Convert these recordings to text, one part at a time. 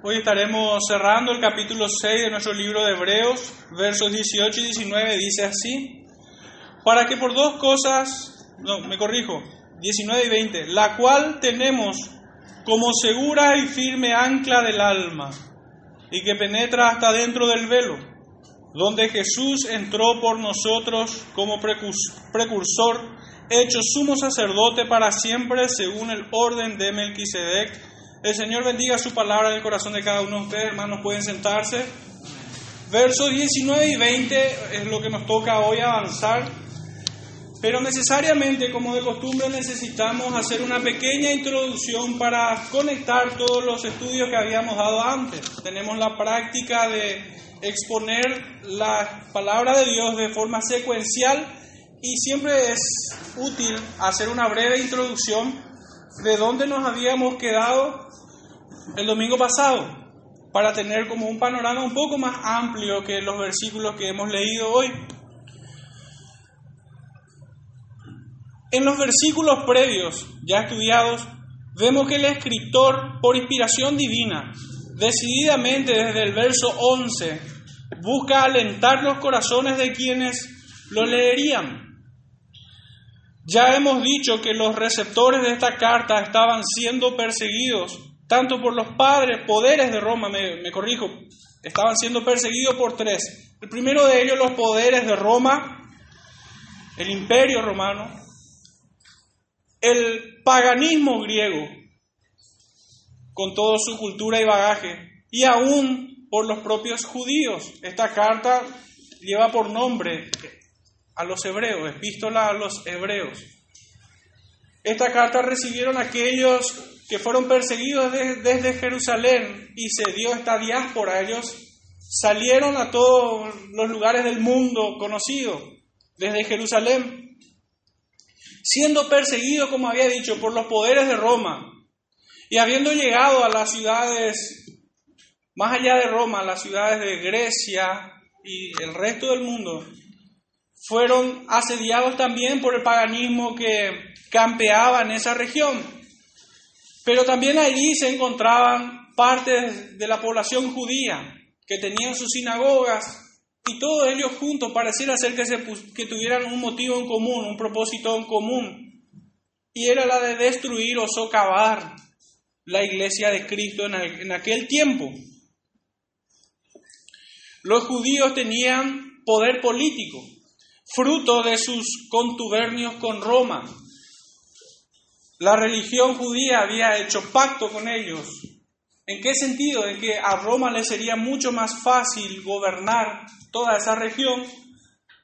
Hoy estaremos cerrando el capítulo 6 de nuestro libro de Hebreos, versos 18 y 19, dice así, para que por dos cosas, no, me corrijo, 19 y 20, la cual tenemos como segura y firme ancla del alma, y que penetra hasta dentro del velo, donde Jesús entró por nosotros como precursor, hecho sumo sacerdote para siempre según el orden de Melquisedec. El Señor bendiga su palabra en el corazón de cada uno de ustedes, hermanos, pueden sentarse. Versos 19 y 20 es lo que nos toca hoy avanzar. Pero necesariamente, como de costumbre, necesitamos hacer una pequeña introducción para conectar todos los estudios que habíamos dado antes. Tenemos la práctica de exponer la palabra de Dios de forma secuencial y siempre es útil hacer una breve introducción de dónde nos habíamos quedado el domingo pasado para tener como un panorama un poco más amplio que los versículos que hemos leído hoy. En los versículos previos, ya estudiados, vemos que el escritor, por inspiración divina, decididamente desde el verso 11, busca alentar los corazones de quienes lo leerían. Ya hemos dicho que los receptores de esta carta estaban siendo perseguidos tanto por los padres, poderes de Roma, me, corrijo, estaban siendo perseguidos por tres. El primero de ellos, los poderes de Roma, el imperio romano, el paganismo griego, con toda su cultura y bagaje, y aún por los propios judíos. Esta carta lleva por nombre a los hebreos, epístola a los hebreos. Esta carta recibieron aquellos que fueron perseguidos desde Jerusalén y se dio esta diáspora. Ellos salieron a todos los lugares del mundo conocido, desde Jerusalén siendo perseguido, como había dicho, por los poderes de Roma, y habiendo llegado a las ciudades, más allá de Roma, las ciudades de Grecia y el resto del mundo, fueron asediados también por el paganismo que campeaba en esa región. Pero también allí se encontraban partes de la población judía que tenían sus sinagogas y todos ellos juntos pareciera ser que, se, que tuvieran un motivo en común, un propósito en común, y era la de destruir o socavar la iglesia de Cristo en, en aquel tiempo. Los judíos tenían poder político, fruto de sus contubernios con Roma. La religión judía había hecho pacto con ellos. ¿En qué sentido? En que a Roma le sería mucho más fácil gobernar toda esa región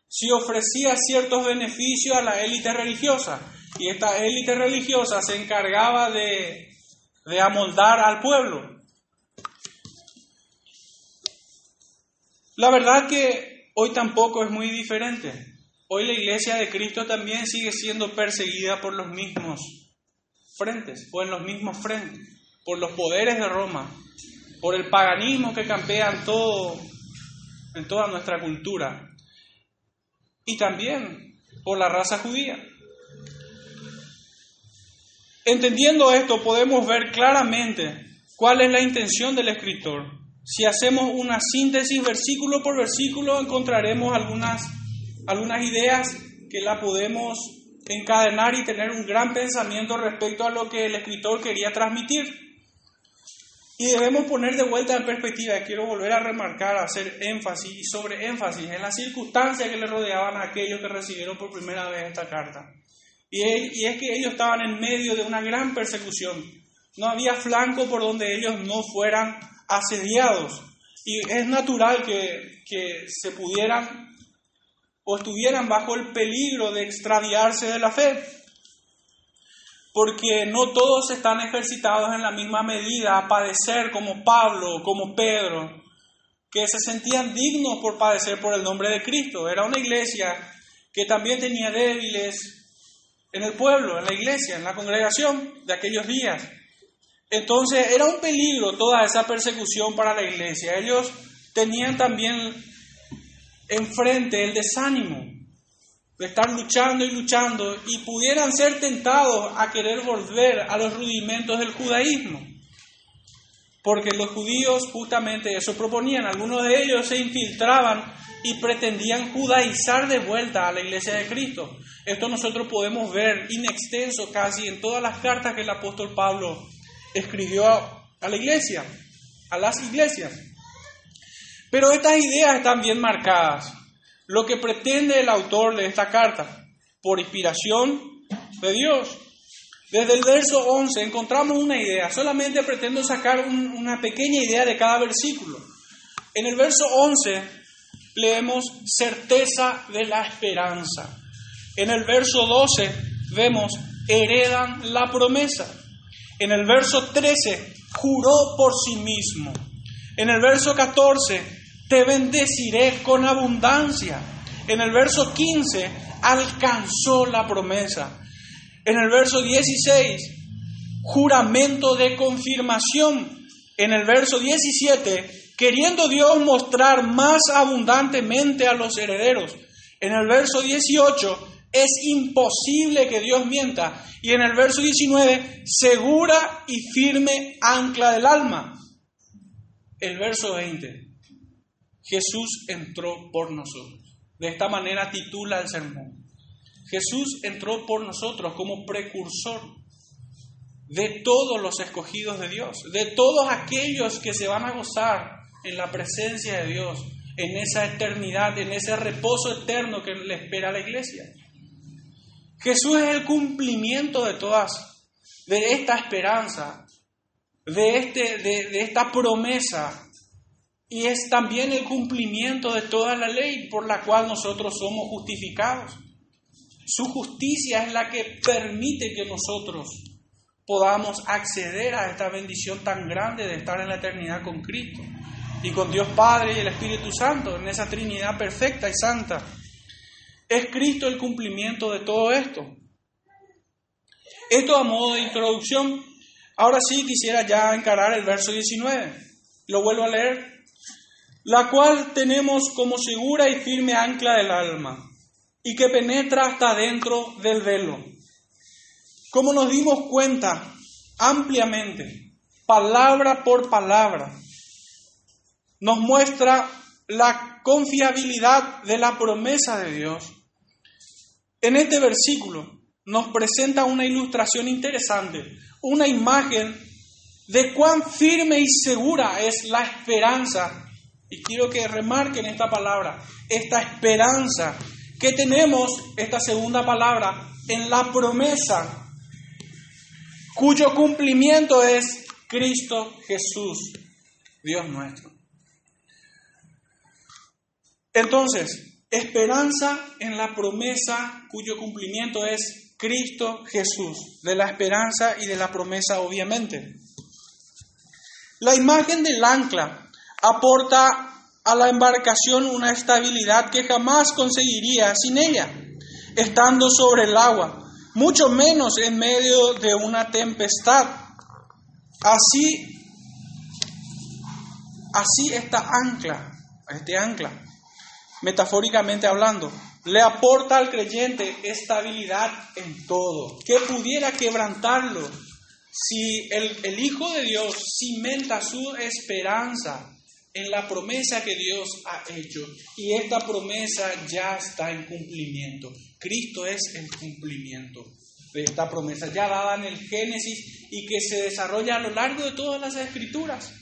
si ofrecía ciertos beneficios a la élite religiosa. Y esta élite religiosa se encargaba de, de amoldar al pueblo. La verdad que hoy tampoco es muy diferente. Hoy la iglesia de Cristo también sigue siendo perseguida por los mismos frentes, o en los mismos frentes, por los poderes de Roma, por el paganismo que campea en todo, en toda nuestra cultura y también por la raza judía. Entendiendo esto podemos ver claramente cuál es la intención del escritor. Si hacemos una síntesis versículo por versículo encontraremos algunas, algunas ideas que la podemos encadenar y tener un gran pensamiento respecto a lo que el escritor quería transmitir. Y debemos poner de vuelta en perspectiva, quiero volver a remarcar, hacer énfasis y sobre énfasis en las circunstancias que le rodeaban a aquellos que recibieron por primera vez esta carta. Y, y es que ellos estaban en medio de una gran persecución. No había flanco por donde ellos no fueran asediados. Y es natural que, que se pudieran o estuvieran bajo el peligro de extraviarse de la fe porque no todos están ejercitados en la misma medida a padecer como Pablo, como Pedro, que se sentían dignos por padecer por el nombre de Cristo. Era una iglesia que también tenía débiles en el pueblo, en la iglesia, en la congregación de aquellos días. Entonces era un peligro toda esa persecución para la iglesia. Ellos tenían también enfrente el desánimo, de estar luchando y luchando y pudieran ser tentados a querer volver a los rudimentos del judaísmo. porque los judíos justamente eso proponían. Algunos de ellos se infiltraban y pretendían judaizar de vuelta a la iglesia de Cristo. Esto nosotros podemos ver in extenso casi en todas las cartas que el apóstol Pablo escribió a la iglesia, a las iglesias. Pero estas ideas están bien marcadas. Lo que pretende el autor de esta carta, por inspiración de Dios. Desde el verso 11 encontramos una idea, solamente pretendo sacar una pequeña idea de cada versículo. En el verso 11 leemos certeza de la esperanza. En el verso 12 vemos heredan la promesa. En el verso 13 juró por sí mismo. En el verso 14 te bendeciré con abundancia. En el verso 15 alcanzó la promesa. En el verso 16, juramento de confirmación. En el verso 17, queriendo Dios mostrar más abundantemente a los herederos. En el verso 18, es imposible que Dios mienta. Y en el verso 19, segura y firme ancla del alma. El verso 20, Jesús entró por nosotros. De esta manera titula el sermón. Jesús entró por nosotros como precursor de todos los escogidos de Dios, de todos aquellos que se van a gozar en la presencia de Dios, en esa eternidad, en ese reposo eterno que le espera a la iglesia. Jesús es el cumplimiento de todas, de esta esperanza, de, este, de, de esta promesa, y es también el cumplimiento de toda la ley por la cual nosotros somos justificados. Su justicia es la que permite que nosotros podamos acceder a esta bendición tan grande de estar en la eternidad con Cristo y con Dios Padre y el Espíritu Santo, en esa Trinidad perfecta y santa. Es Cristo el cumplimiento de todo esto. Esto a modo de introducción. Ahora sí quisiera ya encarar el verso 19. Lo vuelvo a leer. La cual tenemos como segura y firme ancla del alma y que penetra hasta dentro del velo. Como nos dimos cuenta ampliamente, palabra por palabra, nos muestra la confiabilidad de la promesa de Dios. En este versículo nos presenta una ilustración interesante, una imagen de cuán firme y segura es la esperanza. Y quiero que remarquen esta palabra, esta esperanza que tenemos esta segunda palabra en la promesa cuyo cumplimiento es Cristo Jesús, Dios nuestro. Entonces, esperanza en la promesa cuyo cumplimiento es Cristo Jesús, de la esperanza y de la promesa obviamente. La imagen del ancla aporta a la embarcación una estabilidad que jamás conseguiría sin ella, estando sobre el agua, mucho menos en medio de una tempestad. Así, así esta ancla, este ancla, metafóricamente hablando, le aporta al creyente estabilidad en todo, que pudiera quebrantarlo si el, el Hijo de Dios cimenta su esperanza en la promesa que Dios ha hecho. Y esta promesa ya está en cumplimiento. Cristo es el cumplimiento de esta promesa, ya dada en el Génesis y que se desarrolla a lo largo de todas las escrituras.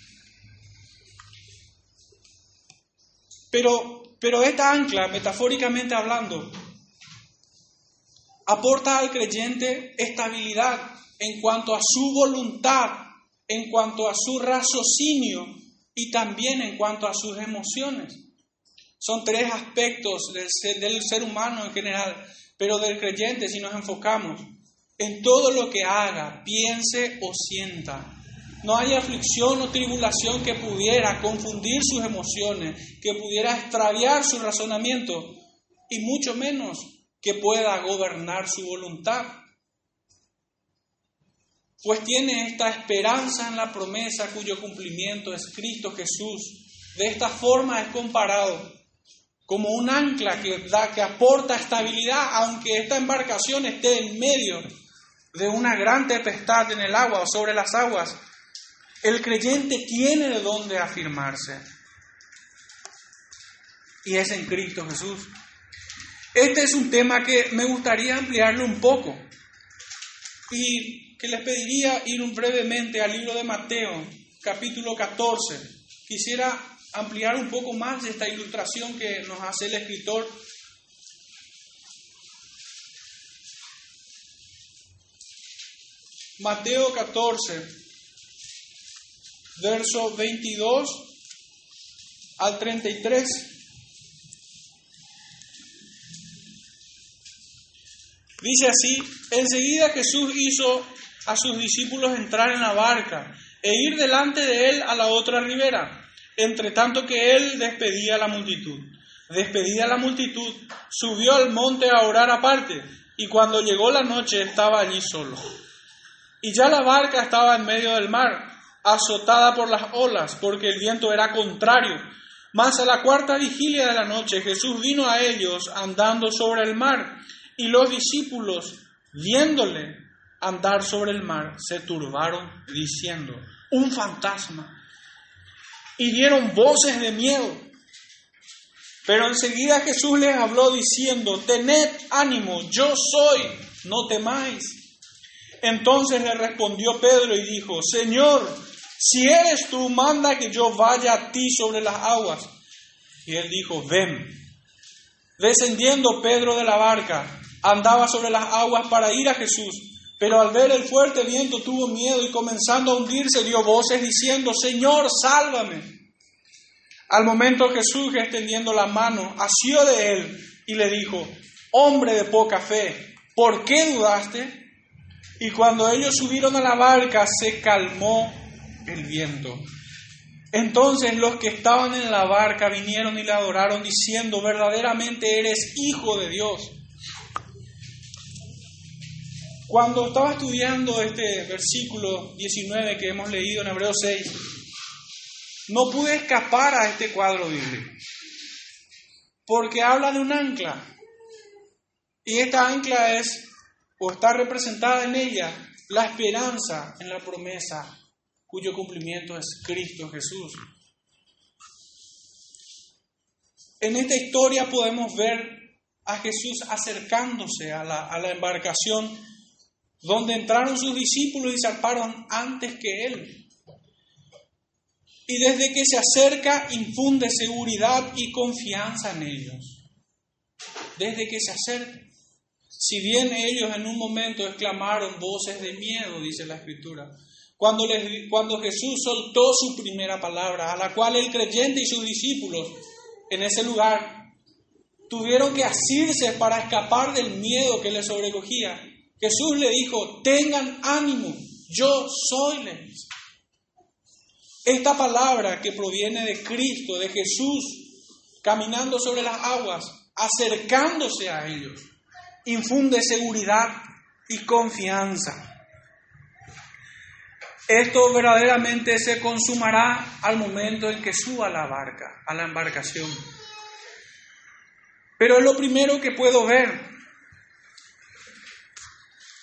Pero, pero esta ancla, metafóricamente hablando, aporta al creyente estabilidad en cuanto a su voluntad, en cuanto a su raciocinio, y también en cuanto a sus emociones. Son tres aspectos del ser, humano en general, pero del creyente si nos enfocamos en todo lo que haga, piense o sienta. No hay aflicción o tribulación que pudiera confundir sus emociones, que pudiera extraviar su razonamiento y mucho menos que pueda gobernar su voluntad pues tiene esta esperanza en la promesa cuyo cumplimiento es Cristo Jesús. De esta forma es comparado como un ancla que, da, que aporta estabilidad, aunque esta embarcación esté en medio de una gran tempestad en el agua o sobre las aguas. El creyente tiene de dónde afirmarse. Y es en Cristo Jesús. Este es un tema que me gustaría ampliarlo un poco. Y que les pediría ir brevemente al libro de Mateo, capítulo 14. Quisiera ampliar un poco más esta ilustración que nos hace el escritor. Mateo 14, verso 22 al 33. Dice así, enseguida Jesús hizo a sus discípulos entrar en la barca e ir delante de él a la otra ribera, entre tanto que él despedía a la multitud. Despedida la multitud, subió al monte a orar aparte, y cuando llegó la noche estaba allí solo. Y ya la barca estaba en medio del mar, azotada por las olas, porque el viento era contrario. Mas a la cuarta vigilia de la noche Jesús vino a ellos andando sobre el mar, y los discípulos, viéndole andar sobre el mar, se turbaron diciendo, un fantasma. Y dieron voces de miedo. Pero enseguida Jesús les habló diciendo, tened ánimo, yo soy, no temáis. Entonces le respondió Pedro y dijo, Señor, si eres tú, manda que yo vaya a ti sobre las aguas. Y él dijo, ven. Descendiendo Pedro de la barca, andaba sobre las aguas para ir a Jesús, pero al ver el fuerte viento tuvo miedo y comenzando a hundirse dio voces diciendo, Señor, sálvame. Al momento Jesús, extendiendo la mano, asió de él y le dijo, hombre de poca fe, ¿por qué dudaste? Y cuando ellos subieron a la barca, se calmó el viento. Entonces los que estaban en la barca vinieron y le adoraron diciendo, verdaderamente eres hijo de Dios. Cuando estaba estudiando este versículo 19 que hemos leído en Hebreo 6, no pude escapar a este cuadro bíblico, porque habla de un ancla. Y esta ancla es, o está representada en ella, la esperanza en la promesa cuyo cumplimiento es Cristo Jesús. En esta historia podemos ver a Jesús acercándose a la, a la embarcación donde entraron sus discípulos y zarparon antes que él. Y desde que se acerca infunde seguridad y confianza en ellos. Desde que se acerca. Si bien ellos en un momento exclamaron voces de miedo, dice la escritura, cuando, cuando Jesús soltó su primera palabra, a la cual el creyente y sus discípulos en ese lugar tuvieron que asirse para escapar del miedo que les sobrecogía, Jesús le dijo, tengan ánimo, yo soy, Esta palabra que proviene de Cristo, de Jesús, caminando sobre las aguas, acercándose a ellos, infunde seguridad y confianza. Esto verdaderamente se consumará al momento en que suba la barca, a la embarcación. Pero es lo primero que puedo ver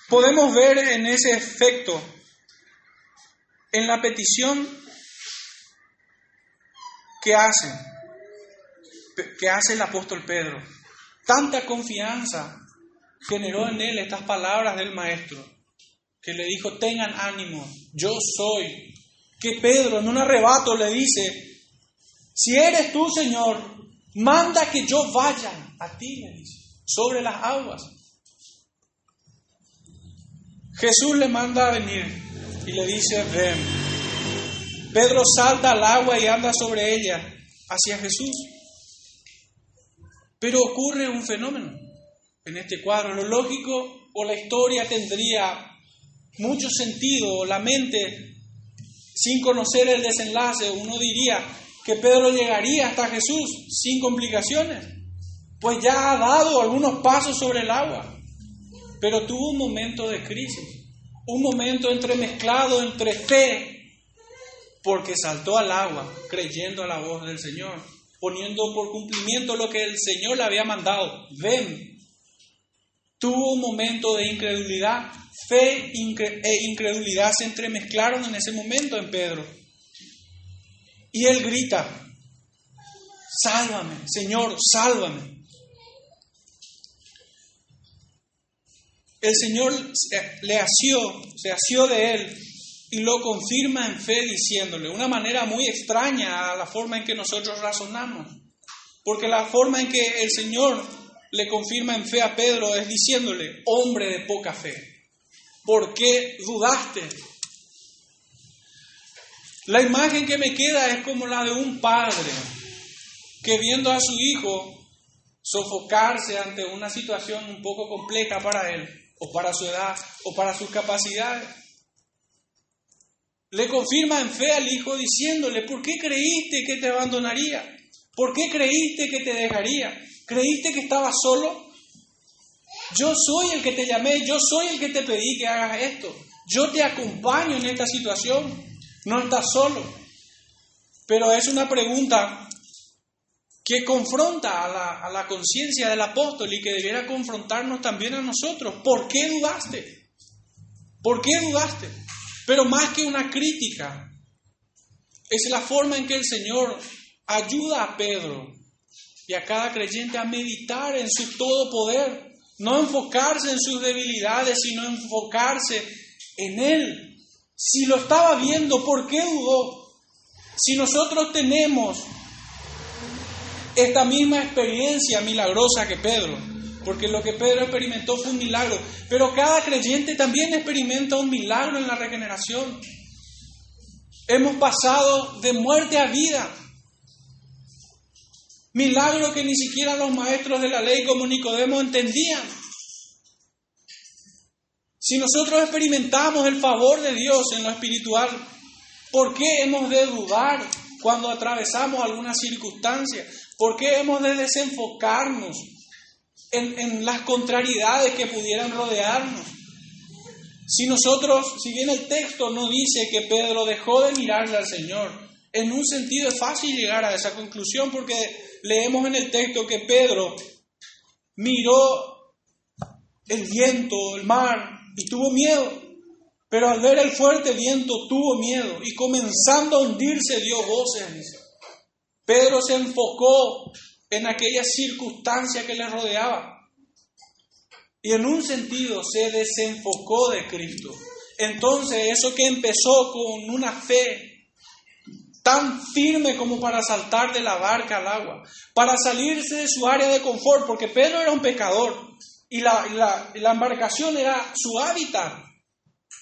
podemos ver en ese efecto, en la petición que hace, que hace el apóstol Pedro. Tanta confianza generó en él estas palabras del maestro, que le dijo, tengan ánimo, yo soy. Que Pedro en un arrebato le dice, si eres tú, Señor, manda que yo vaya a ti, le dice, sobre las aguas. Jesús le manda a venir y le dice, ven. Pedro salta al agua y anda sobre ella hacia Jesús. Pero ocurre un fenómeno en este cuadro. Lo lógico o la historia tendría mucho sentido, la mente, sin conocer el desenlace, uno diría que Pedro llegaría hasta Jesús sin complicaciones, pues ya ha dado algunos pasos sobre el agua. Pero tuvo un momento de crisis, un momento entremezclado entre fe, porque saltó al agua creyendo a la voz del Señor, poniendo por cumplimiento lo que el Señor le había mandado, ven. tuvo un momento de incredulidad. Fe e incredulidad se entremezclaron en ese momento en Pedro. Y él grita, sálvame, Señor, sálvame. El Señor le asió, se asió de él y lo confirma en fe diciéndole, una manera muy extraña a la forma en que nosotros razonamos, porque la forma en que el Señor le confirma en fe a Pedro es diciéndole, hombre de poca fe, ¿por qué dudaste? La imagen que me queda es como la de un padre que viendo a su hijo sofocarse ante una situación un poco compleja para él, o para su edad, o para sus capacidades, le confirma en fe al hijo diciéndole, ¿por qué creíste que te abandonaría? ¿Por qué creíste que te dejaría? ¿Creíste que estabas solo? Yo soy el que te llamé, yo soy el que te pedí que hagas esto. Yo te acompaño en esta situación. No estás solo. Pero es una pregunta que confronta a la, a la conciencia del apóstol y que debiera confrontarnos también a nosotros. ¿Por qué dudaste? ¿Por qué dudaste? Pero más que una crítica, es la forma en que el Señor ayuda a Pedro y a cada creyente a meditar en su todo poder, no enfocarse en sus debilidades, sino enfocarse en Él. Si lo estaba viendo, ¿por qué dudó? Si nosotros tenemos esta misma experiencia milagrosa que Pedro, porque lo que Pedro experimentó fue un milagro, pero cada creyente también experimenta un milagro en la regeneración. Hemos pasado de muerte a vida. Milagro que ni siquiera los maestros de la ley como Nicodemo entendían. Si nosotros experimentamos el favor de Dios en lo espiritual, ¿por qué hemos de dudar cuando atravesamos alguna circunstancia? ¿Por qué hemos de desenfocarnos en, las contrariedades que pudieran rodearnos. Si nosotros, si bien el texto no dice que Pedro dejó de mirarle al Señor, en un sentido es fácil llegar a esa conclusión porque leemos en el texto que Pedro miró el viento, el mar y tuvo miedo. Pero al ver el fuerte viento tuvo miedo y comenzando a hundirse dio voces. Pedro se enfocó en aquella circunstancia que le rodeaba. Y en un sentido se desenfocó de Cristo. Entonces eso que empezó con una fe tan firme como para saltar de la barca al agua, para salirse de su área de confort, porque Pedro era un pecador y la, la embarcación era su hábitat,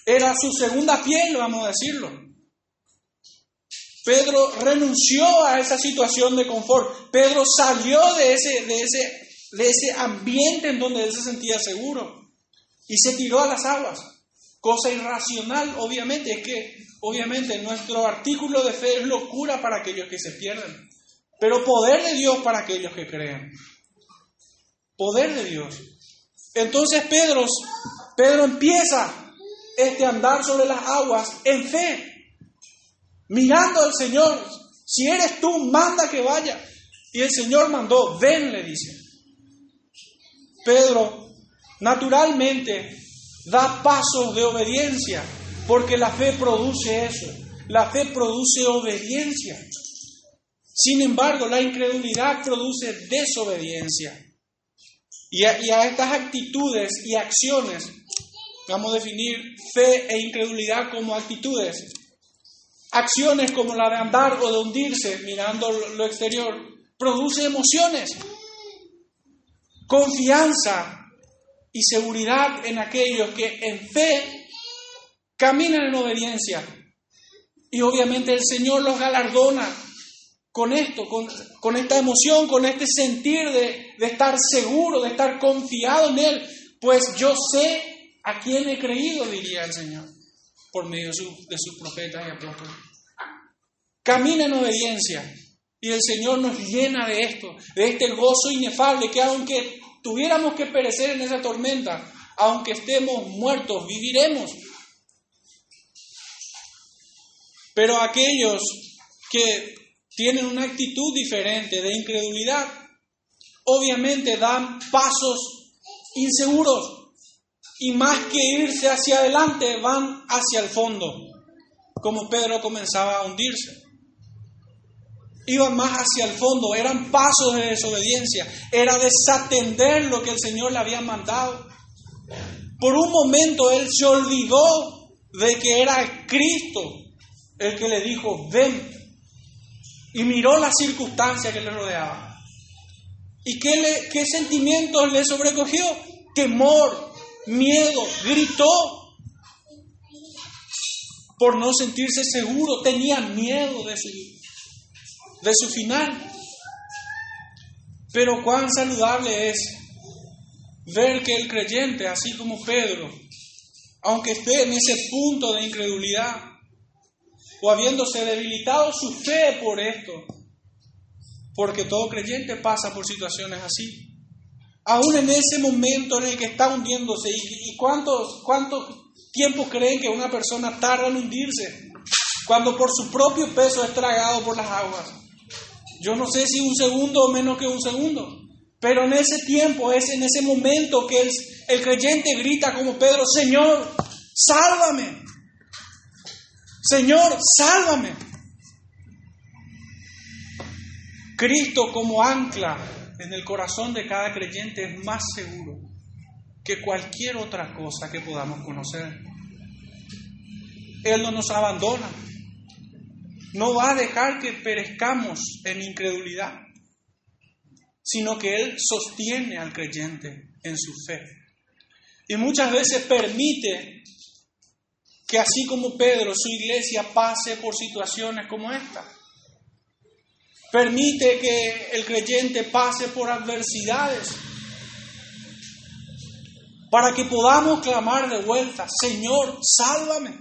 era su segunda piel, vamos a decirlo. Pedro renunció a esa situación de confort. Pedro salió de ese, de ese, de ese ambiente en donde él se sentía seguro y se tiró a las aguas. Cosa irracional, obviamente, es que obviamente nuestro artículo de fe es locura para aquellos que se pierden, pero poder de Dios para aquellos que creen. Poder de Dios. Entonces Pedro, Pedro empieza este andar sobre las aguas en fe mirando al Señor. Si eres tú, manda que vaya. Y el Señor mandó, ven, le dice. Pedro, naturalmente, da pasos de obediencia, porque la fe produce eso. La fe produce obediencia. Sin embargo, la incredulidad produce desobediencia. Y a, estas actitudes y acciones, vamos a definir fe e incredulidad como actitudes, Acciones como la de andar o de hundirse mirando lo exterior produce emociones, confianza y seguridad en aquellos que en fe caminan en obediencia. Y obviamente el Señor los galardona con esto, con, esta emoción, con este sentir de, de estar seguro, de estar confiado en Él, pues yo sé a quién he creído, diría el Señor por medio de, sus profetas y apóstoles. Camina en obediencia y el Señor nos llena de esto, de este gozo inefable que aunque tuviéramos que perecer en esa tormenta, aunque estemos muertos, viviremos. Pero aquellos que tienen una actitud diferente de incredulidad, obviamente dan pasos inseguros y más que irse hacia adelante van hacia el fondo, como Pedro comenzaba a hundirse. Iban más hacia el fondo, eran pasos de desobediencia, era desatender lo que el Señor le había mandado. Por un momento él se olvidó de que era Cristo el que le dijo, ven, y miró las circunstancias que le rodeaban. ¿Y qué, le, qué sentimientos le sobrecogió? Temor, miedo, gritó por no sentirse seguro, tenía miedo de su, de su final. Pero cuán saludable es ver que el creyente, así como Pedro, aunque esté en ese punto de incredulidad, o habiéndose debilitado su fe por esto, porque todo creyente pasa por situaciones así. Aún en ese momento en el que está hundiéndose, ¿y, cuántos, cuántos tiempos creen que una persona tarda en hundirse? Cuando por su propio peso es tragado por las aguas. Yo no sé si un segundo o menos que un segundo, pero en ese tiempo, es en ese momento que el, el creyente grita como Pedro, Señor, sálvame. Señor, sálvame. Cristo como ancla en el corazón de cada creyente es más seguro que cualquier otra cosa que podamos conocer. Él no nos abandona. No va a dejar que perezcamos en incredulidad, sino que Él sostiene al creyente en su fe. Y muchas veces permite que así como Pedro, su iglesia pase por situaciones como esta. Permite que el creyente pase por adversidades para que podamos clamar de vuelta, Señor, sálvame.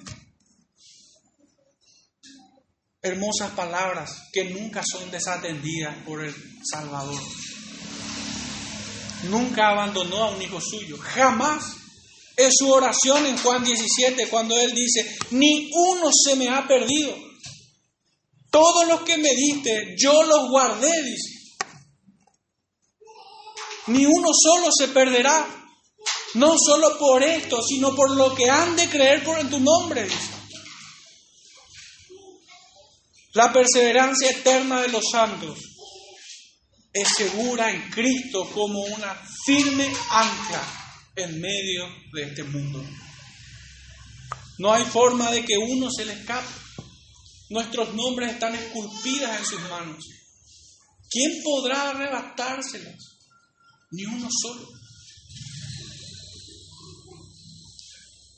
Hermosas palabras que nunca son desatendidas por el Salvador. Nunca abandonó a un hijo suyo, jamás es su oración en Juan 17 cuando Él dice, ni uno se me ha perdido. Todos los que me diste, yo los guardé, dice. Ni uno solo se perderá. No solo por esto, sino por lo que han de creer por en tu nombre, dice. La perseverancia eterna de los santos es segura en Cristo como una firme ancla en medio de este mundo. No hay forma de que uno se le escape. Nuestros nombres están esculpidos en sus manos. ¿Quién podrá arrebatárselos? Ni uno solo.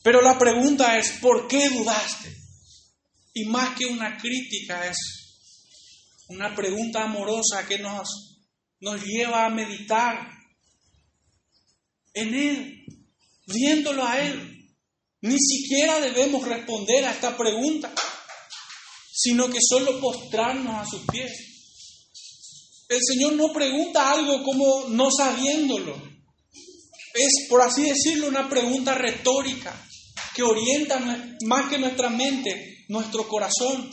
Pero la pregunta es, ¿por qué dudaste? Y más que una crítica es una pregunta amorosa que nos, nos lleva a meditar en Él, viéndolo a Él. Ni siquiera debemos responder a esta pregunta, sino que solo postrarnos a sus pies. El Señor no pregunta algo como no sabiéndolo. Es, por así decirlo, una pregunta retórica que orienta más que nuestra mente, nuestro corazón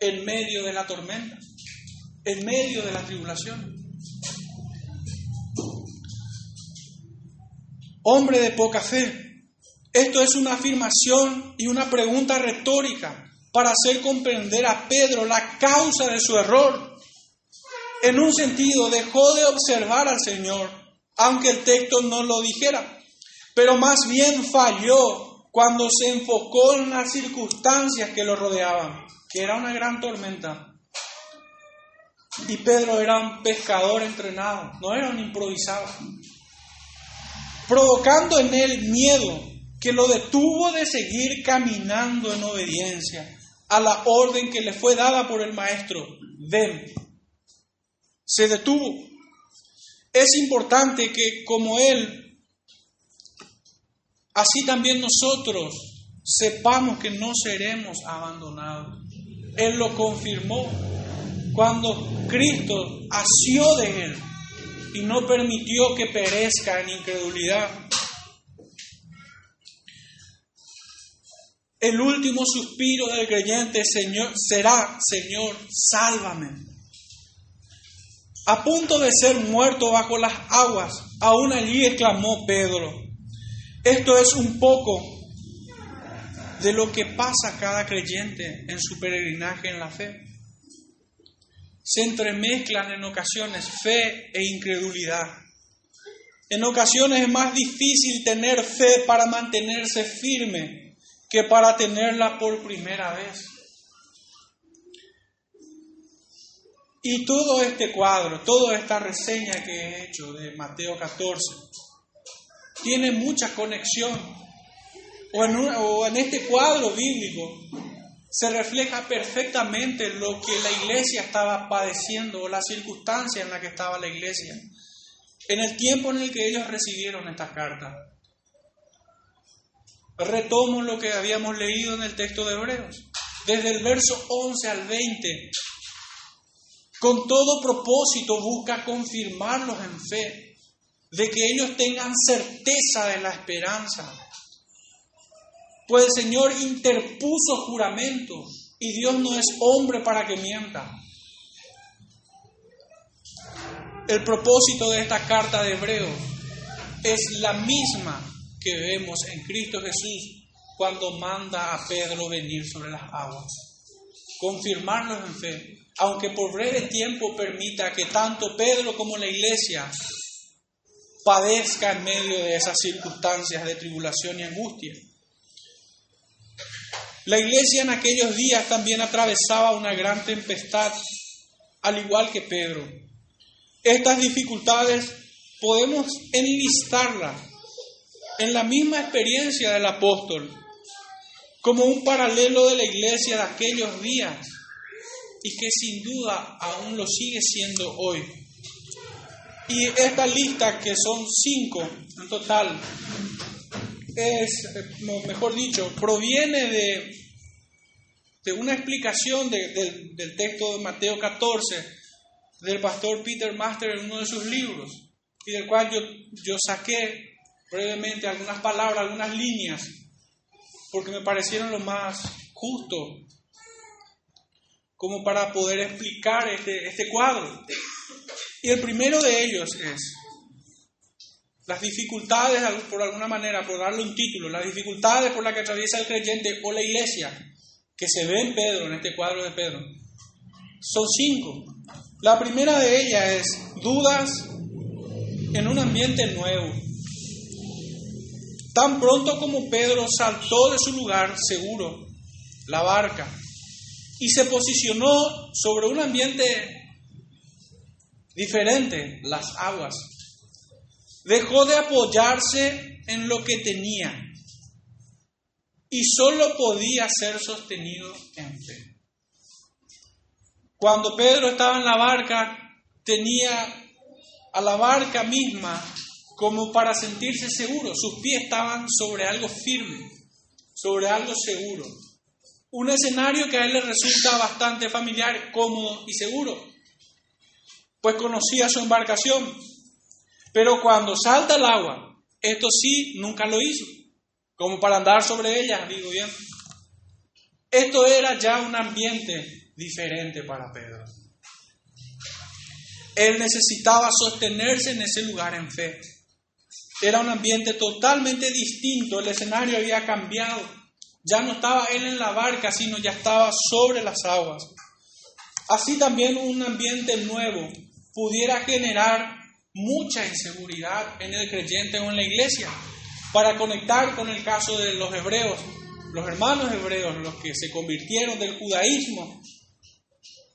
en medio de la tormenta, en medio de la tribulación. hombre de poca fe. Esto es una afirmación y una pregunta retórica para hacer comprender a Pedro la causa de su error. En un sentido, dejó de observar al Señor, aunque el texto no lo dijera, pero más bien falló cuando se enfocó en las circunstancias que lo rodeaban, que era una gran tormenta. Y Pedro era un pescador entrenado, no era un improvisado provocando en él miedo que lo detuvo de seguir caminando en obediencia a la orden que le fue dada por el maestro. Ven. Se detuvo. Es importante que como él, así también nosotros sepamos que no seremos abandonados. Él lo confirmó cuando Cristo asió de él y no permitió que perezca en incredulidad. El último suspiro del creyente señor, será, Señor, sálvame. a punto de ser muerto bajo las aguas, aún allí exclamó Pedro, esto es un poco de lo que pasa cada creyente en su peregrinaje en la fe. Se entremezclan en ocasiones fe e incredulidad. En ocasiones es más difícil tener fe para mantenerse firme que para tenerla por primera vez. Y todo este cuadro, toda esta reseña que he hecho de Mateo 14, tiene mucha conexión. O en, este cuadro bíblico se refleja perfectamente lo que la iglesia estaba padeciendo o la circunstancia en la que estaba la iglesia en el tiempo en el que ellos recibieron esta carta. Retomo lo que habíamos leído en el texto de Hebreos. Desde el verso 11 al 20 con todo propósito busca confirmarlos en fe, de que ellos tengan certeza de la esperanza. Pues el Señor interpuso juramento y Dios no es hombre para que mienta. El propósito de esta carta de Hebreo es la misma que vemos en Cristo Jesús cuando manda a Pedro venir sobre las aguas. Confirmarlos en fe, aunque por breve tiempo permita que tanto Pedro como la iglesia padezca en medio de esas circunstancias de tribulación y angustia. La iglesia en aquellos días también atravesaba una gran tempestad, al igual que Pedro. Estas dificultades podemos enlistarlas en la misma experiencia del apóstol, como un paralelo de la iglesia de aquellos días y que sin duda aún lo sigue siendo hoy. Y esta lista, que son cinco en total, es, mejor dicho, proviene de, de una explicación del texto de Mateo 14 del pastor Peter Master en uno de sus libros, y del cual yo, yo saqué brevemente algunas palabras, algunas líneas, porque me parecieron lo más justo como para poder explicar este, este cuadro. Y el primero de ellos es las dificultades, por alguna manera, por darle un título, las dificultades por las que atraviesa el creyente o la iglesia, que se ve en Pedro, en este cuadro de Pedro, son cinco. La primera de ellas es dudas en un ambiente nuevo. Tan pronto como Pedro saltó de su lugar seguro, la barca, y se posicionó sobre un ambiente diferente, las aguas. Dejó de apoyarse en lo que tenía y solo podía ser sostenido en fe. Cuando Pedro estaba en la barca, tenía a la barca misma como para sentirse seguro. Sus pies estaban sobre algo firme, sobre algo seguro. Un escenario que a él le resulta bastante familiar, cómodo y seguro, pues conocía su embarcación. Pero cuando salta al agua, esto sí, nunca lo hizo, como para andar sobre ella, digo bien. Esto era ya un ambiente diferente para Pedro. Él necesitaba sostenerse en ese lugar en fe. Era un ambiente totalmente distinto, el escenario había cambiado. Ya no estaba él en la barca, sino ya estaba sobre las aguas. Así también un ambiente nuevo pudiera generar mucha inseguridad en el creyente o en la iglesia. Para conectar con el caso de los hebreos, los hermanos hebreos, los que se convirtieron del judaísmo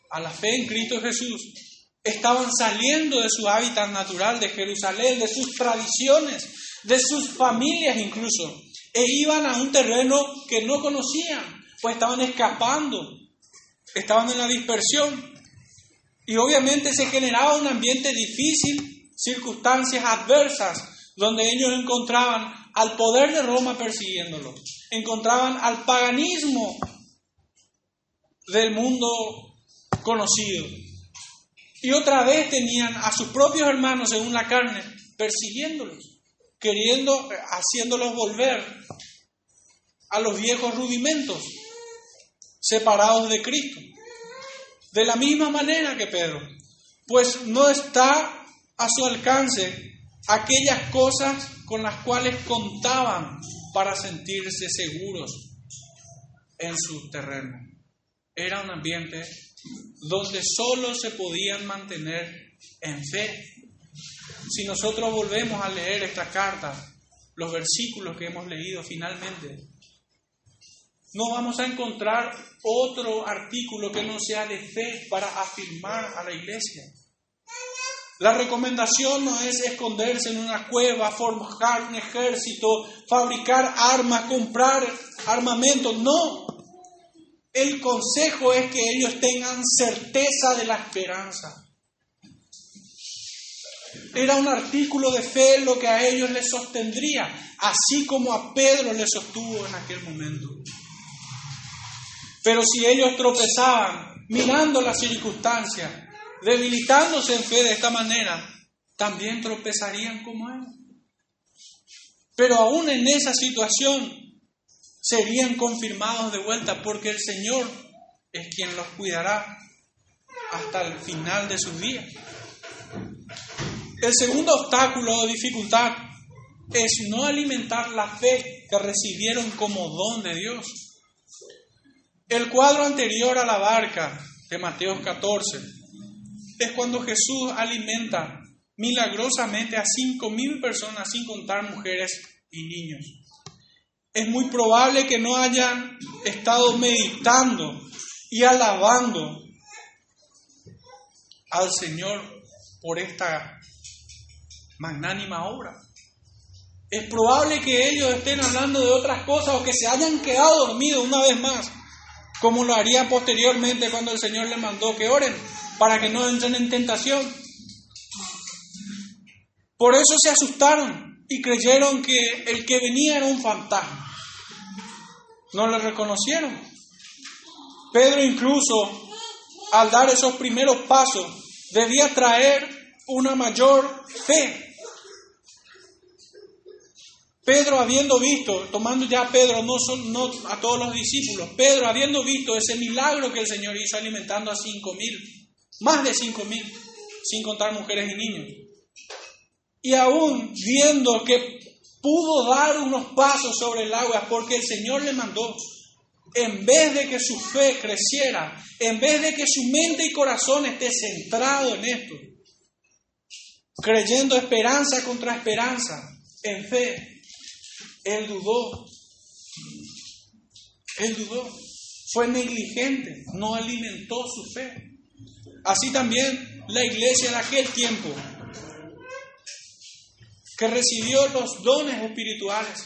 a la fe en Cristo Jesús, estaban saliendo de su hábitat natural de Jerusalén, de sus tradiciones, de sus familias incluso, e iban a un terreno que no conocían, pues estaban escapando, estaban en la dispersión. Y obviamente se generaba un ambiente difícil, circunstancias adversas, donde ellos encontraban al poder de Roma persiguiéndolo, encontraban al paganismo del mundo conocido. Y otra vez tenían a sus propios hermanos según la carne persiguiéndolos queriendo, haciéndolos volver a los viejos rudimentos, separados de Cristo. De la misma manera que Pedro. pues no está a su alcance aquellas cosas con las cuales contaban para sentirse seguros en su terreno. Era un ambiente donde solo se podían mantener en fe. Si nosotros volvemos a leer esta carta, los versículos que hemos leído finalmente, no vamos a encontrar otro artículo que no sea de fe para afirmar a la iglesia. La recomendación no es esconderse en una cueva, forjar un ejército, fabricar armas, comprar armamento. No. El consejo es que ellos tengan certeza de la esperanza. Era un artículo de fe lo que a ellos les sostendría, así como a Pedro le sostuvo en aquel momento. Pero si ellos tropezaban mirando las circunstancias, debilitándose en fe de esta manera, también tropezarían como él. Pero aún en esa situación serían confirmados de vuelta porque el Señor es quien los cuidará hasta el final de sus días. El segundo obstáculo o dificultad es no alimentar la fe que recibieron como don de Dios. El cuadro anterior a la barca de Mateo 14 es cuando Jesús alimenta milagrosamente a cinco mil personas sin contar mujeres y niños. Es muy probable que no hayan estado meditando y alabando al Señor por esta magnánima obra. Es probable que ellos estén hablando de otras cosas o que se hayan quedado dormidos una vez más, como lo haría posteriormente cuando el Señor les mandó que oren para que no entren en tentación. Por eso se asustaron y creyeron que el que venía era un fantasma. No le reconocieron. Pedro incluso, al dar esos primeros pasos, debía traer una mayor fe Pedro habiendo visto, tomando ya a Pedro, no, son, no a todos los discípulos, Pedro habiendo visto ese milagro que el Señor hizo alimentando a cinco mil, más de cinco mil, sin contar mujeres y niños. Y aún viendo que pudo dar unos pasos sobre el agua porque el Señor le mandó, en vez de que su fe creciera, en vez de que su mente y corazón esté centrado en esto, creyendo esperanza contra esperanza, en fe, él dudó. Él dudó. Fue negligente. No alimentó su fe. Así también la iglesia de aquel tiempo, que recibió los dones espirituales.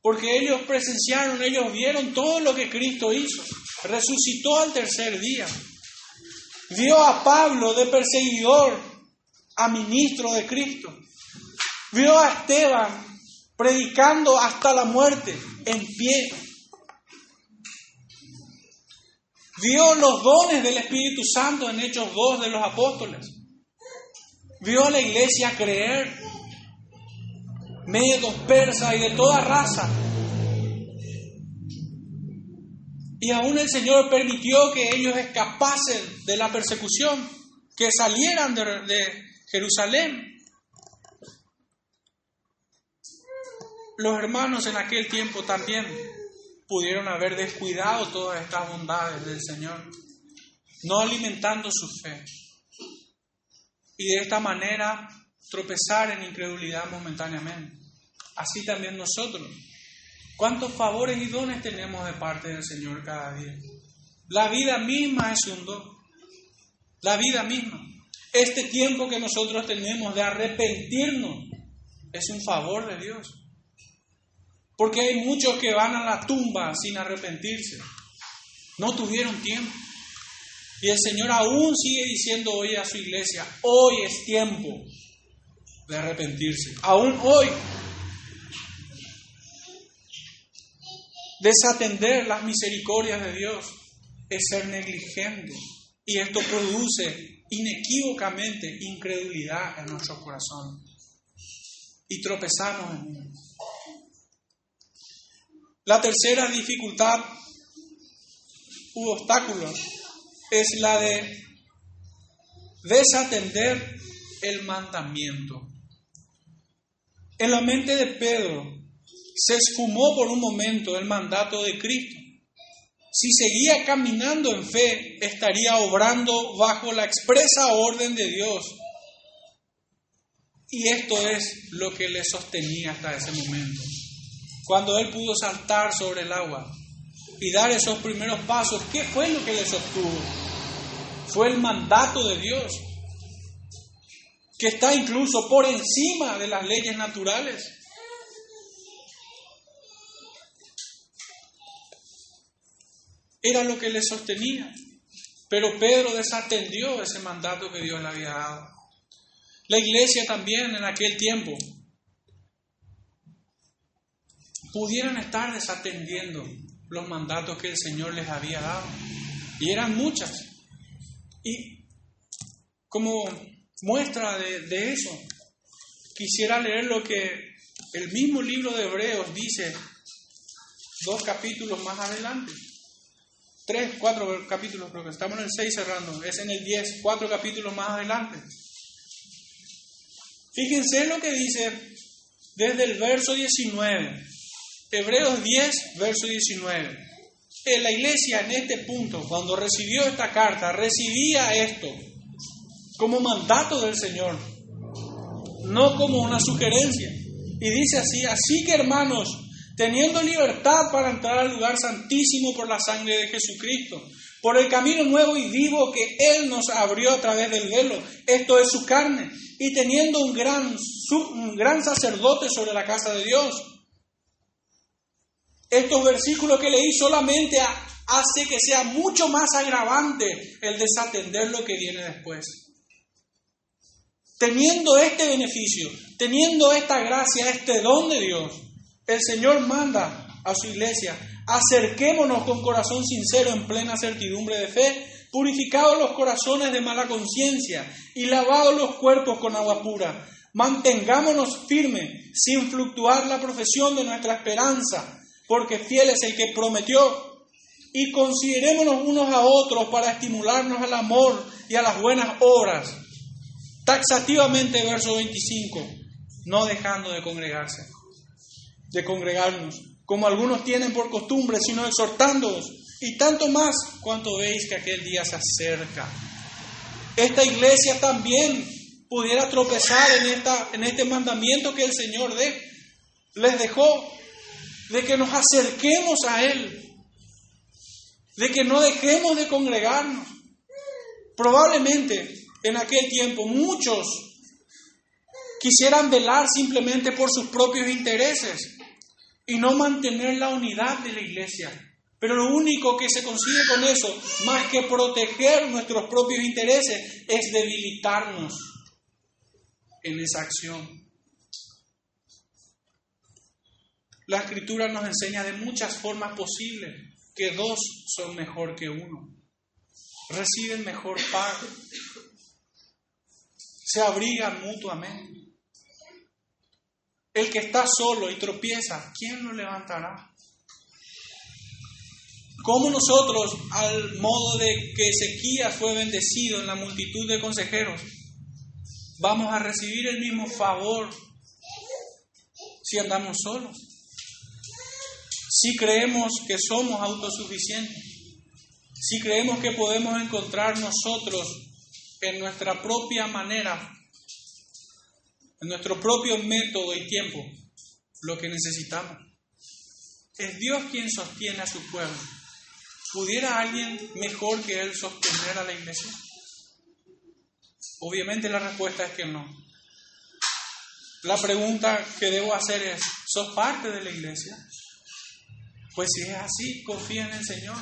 Porque ellos presenciaron, ellos vieron todo lo que Cristo hizo. Resucitó al tercer día. Vio a Pablo de perseguidor a ministro de Cristo. Vio a Esteban predicando hasta la muerte, en pie. Vio los dones del Espíritu Santo en Hechos 2 de los apóstoles. Vio a la iglesia creer, medos, persas y de toda raza. Y aún el Señor permitió que ellos escapasen de la persecución, que salieran de, de Jerusalén Los hermanos en aquel tiempo también pudieron haber descuidado todas estas bondades del Señor, no alimentando su fe. Y de esta manera tropezar en incredulidad momentáneamente. Así también nosotros. ¿Cuántos favores y dones tenemos de parte del Señor cada día? La vida misma es un don. La vida misma. Este tiempo que nosotros tenemos de arrepentirnos es un favor de Dios. Porque hay muchos que van a la tumba sin arrepentirse. No tuvieron tiempo. Y el Señor aún sigue diciendo hoy a su iglesia, hoy es tiempo de arrepentirse. Aún hoy. Desatender las misericordias de Dios es ser negligente. Y esto produce inequívocamente incredulidad en nuestro corazón. Y tropezamos en él. La tercera dificultad u obstáculo es la de desatender el mandamiento. En la mente de Pedro se esfumó por un momento el mandato de Cristo. Si seguía caminando en fe, estaría obrando bajo la expresa orden de Dios. Y esto es lo que le sostenía hasta ese momento. Cuando él pudo saltar sobre el agua y dar esos primeros pasos, ¿qué fue lo que le sostuvo? Fue el mandato de Dios, que está incluso por encima de las leyes naturales. Era lo que le sostenía. Pero Pedro desatendió ese mandato que Dios le había dado. La iglesia también en aquel tiempo pudieran estar desatendiendo los mandatos que el Señor les había dado. Y eran muchas. Y como muestra de, eso, quisiera leer lo que el mismo libro de Hebreos dice dos capítulos más adelante. Tres, cuatro capítulos, creo que estamos en el 6 cerrando, es en el 10, cuatro capítulos más adelante. Fíjense lo que dice desde el verso 19, Hebreos 10, verso 19. En la iglesia en este punto, cuando recibió esta carta, recibía esto como mandato del Señor, no como una sugerencia. Y dice así, así que hermanos, teniendo libertad para entrar al lugar santísimo por la sangre de Jesucristo, por el camino nuevo y vivo que Él nos abrió a través del velo, esto es su carne, y teniendo un gran, un gran sacerdote sobre la casa de Dios. Estos versículos que leí solamente hace que sea mucho más agravante el desatender lo que viene después. Teniendo este beneficio, teniendo esta gracia, este don de Dios, el Señor manda a su iglesia, acerquémonos con corazón sincero en plena certidumbre de fe, purificados los corazones de mala conciencia y lavados los cuerpos con agua pura. Mantengámonos firmes sin fluctuar la profesión de nuestra esperanza, porque fiel es el que prometió. Y considerémonos unos a otros para estimularnos al amor y a las buenas obras. Taxativamente, verso 25, no dejando de congregarse de congregarnos, como algunos tienen por costumbre, sino exhortándoos, y tanto más cuanto veis que aquel día se acerca. Esta iglesia también pudiera tropezar en, esta, en este mandamiento que el Señor de, les dejó, de que nos acerquemos a Él, de que no dejemos de congregarnos. Probablemente en aquel tiempo muchos quisieran velar simplemente por sus propios intereses y no mantener la unidad de la iglesia. Pero lo único que se consigue con eso, más que proteger nuestros propios intereses, es debilitarnos en esa acción. La escritura nos enseña de muchas formas posibles que dos son mejor que uno. Reciben mejor pago. Se abrigan mutuamente. El que está solo y tropieza, ¿quién lo levantará? ¿Cómo nosotros, al modo de que Ezequías fue bendecido en la multitud de consejeros, vamos a recibir el mismo favor si andamos solos? Si creemos que somos autosuficientes, si creemos que podemos encontrar nosotros en nuestra propia manera en nuestro propio método y tiempo lo que necesitamos. Es Dios quien sostiene a su pueblo. ¿Pudiera alguien mejor que Él sostener a la iglesia? Obviamente la respuesta es que no. La pregunta que debo hacer es, ¿sos parte de la iglesia? Pues si es así, confía en el Señor.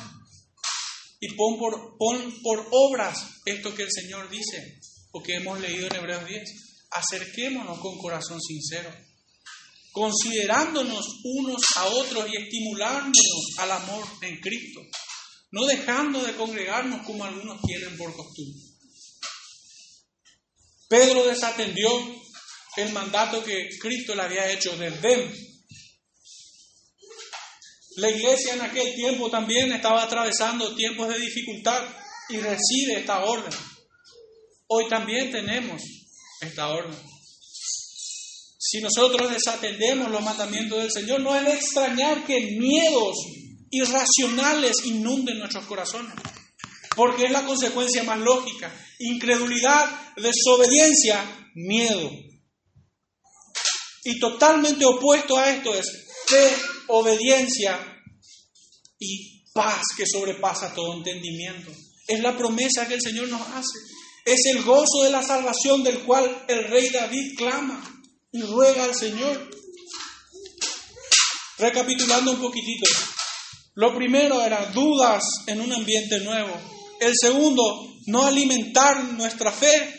Y pon por, obras esto que el Señor dice, o que hemos leído en Hebreos 10 acerquémonos con corazón sincero, considerándonos unos a otros y estimulándonos al amor en Cristo, no dejando de congregarnos como algunos tienen por costumbre. Pedro desatendió el mandato que Cristo le había hecho de ven. La iglesia en aquel tiempo también estaba atravesando tiempos de dificultad y recibe esta orden. hoy también tenemos esta orden. Si nosotros desatendemos los mandamientos del Señor, no es de extrañar que miedos irracionales inunden nuestros corazones, porque es la consecuencia más lógica. Incredulidad, desobediencia, miedo. Y totalmente opuesto a esto es fe, obediencia y paz que sobrepasa todo entendimiento. Es la promesa que el Señor nos hace. Es el gozo de la salvación del cual el rey David clama y ruega al Señor. Recapitulando un poquitito. Lo primero era dudas en un ambiente nuevo. El segundo, no alimentar nuestra fe.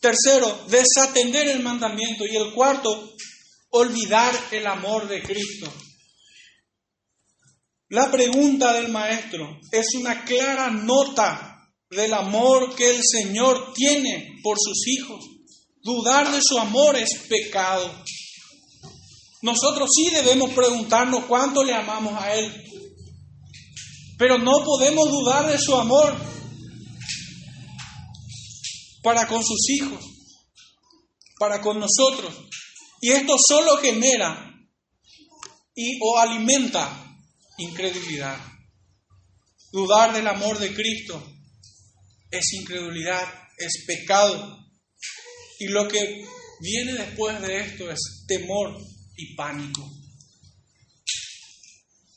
Tercero, desatender el mandamiento. Y el cuarto, olvidar el amor de Cristo. La pregunta del maestro es una clara nota del amor que el Señor tiene por sus hijos. Dudar de su amor es pecado. Nosotros sí debemos preguntarnos cuánto le amamos a Él. Pero no podemos dudar de su amor para con sus hijos, para con nosotros. Y esto solo genera y o alimenta incredulidad. Dudar del amor de Cristo es incredulidad, es pecado. Y lo que viene después de esto es temor y pánico.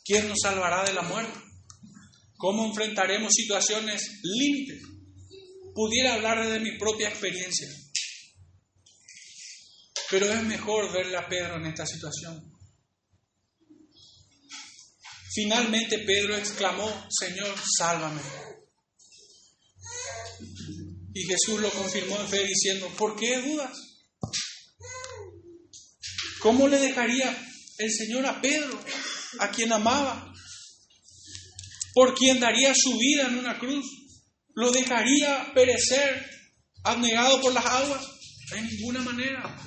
¿Quién nos salvará de la muerte? ¿Cómo enfrentaremos situaciones límites? Pudiera hablar de mi propia experiencia, pero es mejor verle a Pedro en esta situación. Finalmente Pedro exclamó, Señor, sálvame. Y Jesús lo confirmó en fe diciendo, ¿por qué dudas? ¿Cómo le dejaría el Señor a Pedro, a quien amaba? ¿Por quien daría su vida en una cruz? ¿Lo dejaría perecer abnegado por las aguas? De ninguna manera.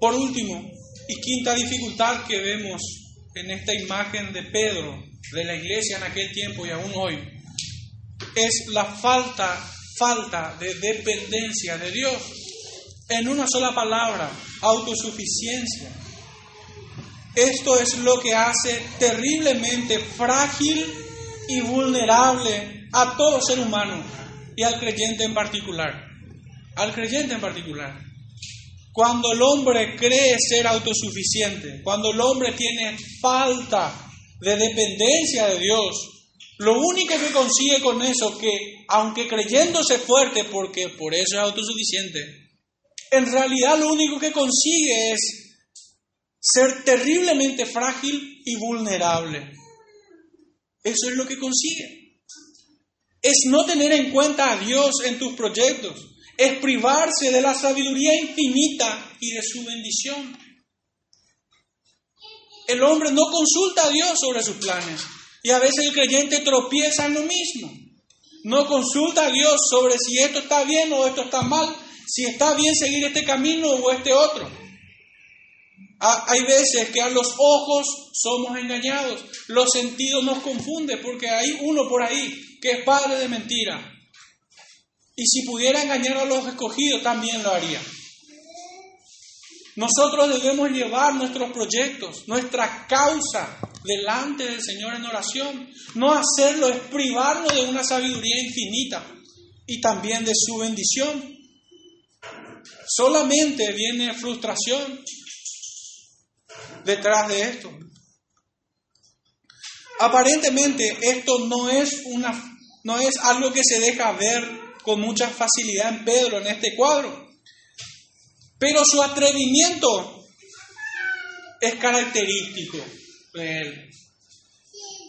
Por último, y quinta dificultad que vemos en esta imagen de Pedro, de la iglesia en aquel tiempo y aún hoy, es la falta, falta de dependencia de Dios. En una sola palabra, autosuficiencia. Esto es lo que hace terriblemente frágil y vulnerable a todo ser humano y al creyente en particular. Al creyente en particular. Cuando el hombre cree ser autosuficiente, cuando el hombre tiene falta de dependencia de Dios, lo único que consigue con eso, que aunque creyéndose fuerte, porque por eso es autosuficiente, en realidad lo único que consigue es ser terriblemente frágil y vulnerable. Eso es lo que consigue. Es no tener en cuenta a Dios en tus proyectos es privarse de la sabiduría infinita y de su bendición. El hombre no consulta a Dios sobre sus planes y a veces el creyente tropieza en lo mismo. No consulta a Dios sobre si esto está bien o esto está mal, si está bien seguir este camino o este otro. Hay veces que a los ojos somos engañados, los sentidos nos confunden porque hay uno por ahí que es padre de mentira y si pudiera engañar a los escogidos, también lo haría. Nosotros debemos llevar nuestros proyectos, nuestra causa delante del Señor en oración. No hacerlo es privarnos de una sabiduría infinita y también de su bendición. Solamente viene frustración detrás de esto. Aparentemente esto no es una no es algo que se deja ver con mucha facilidad en Pedro en este cuadro. Pero su atrevimiento es característico de él.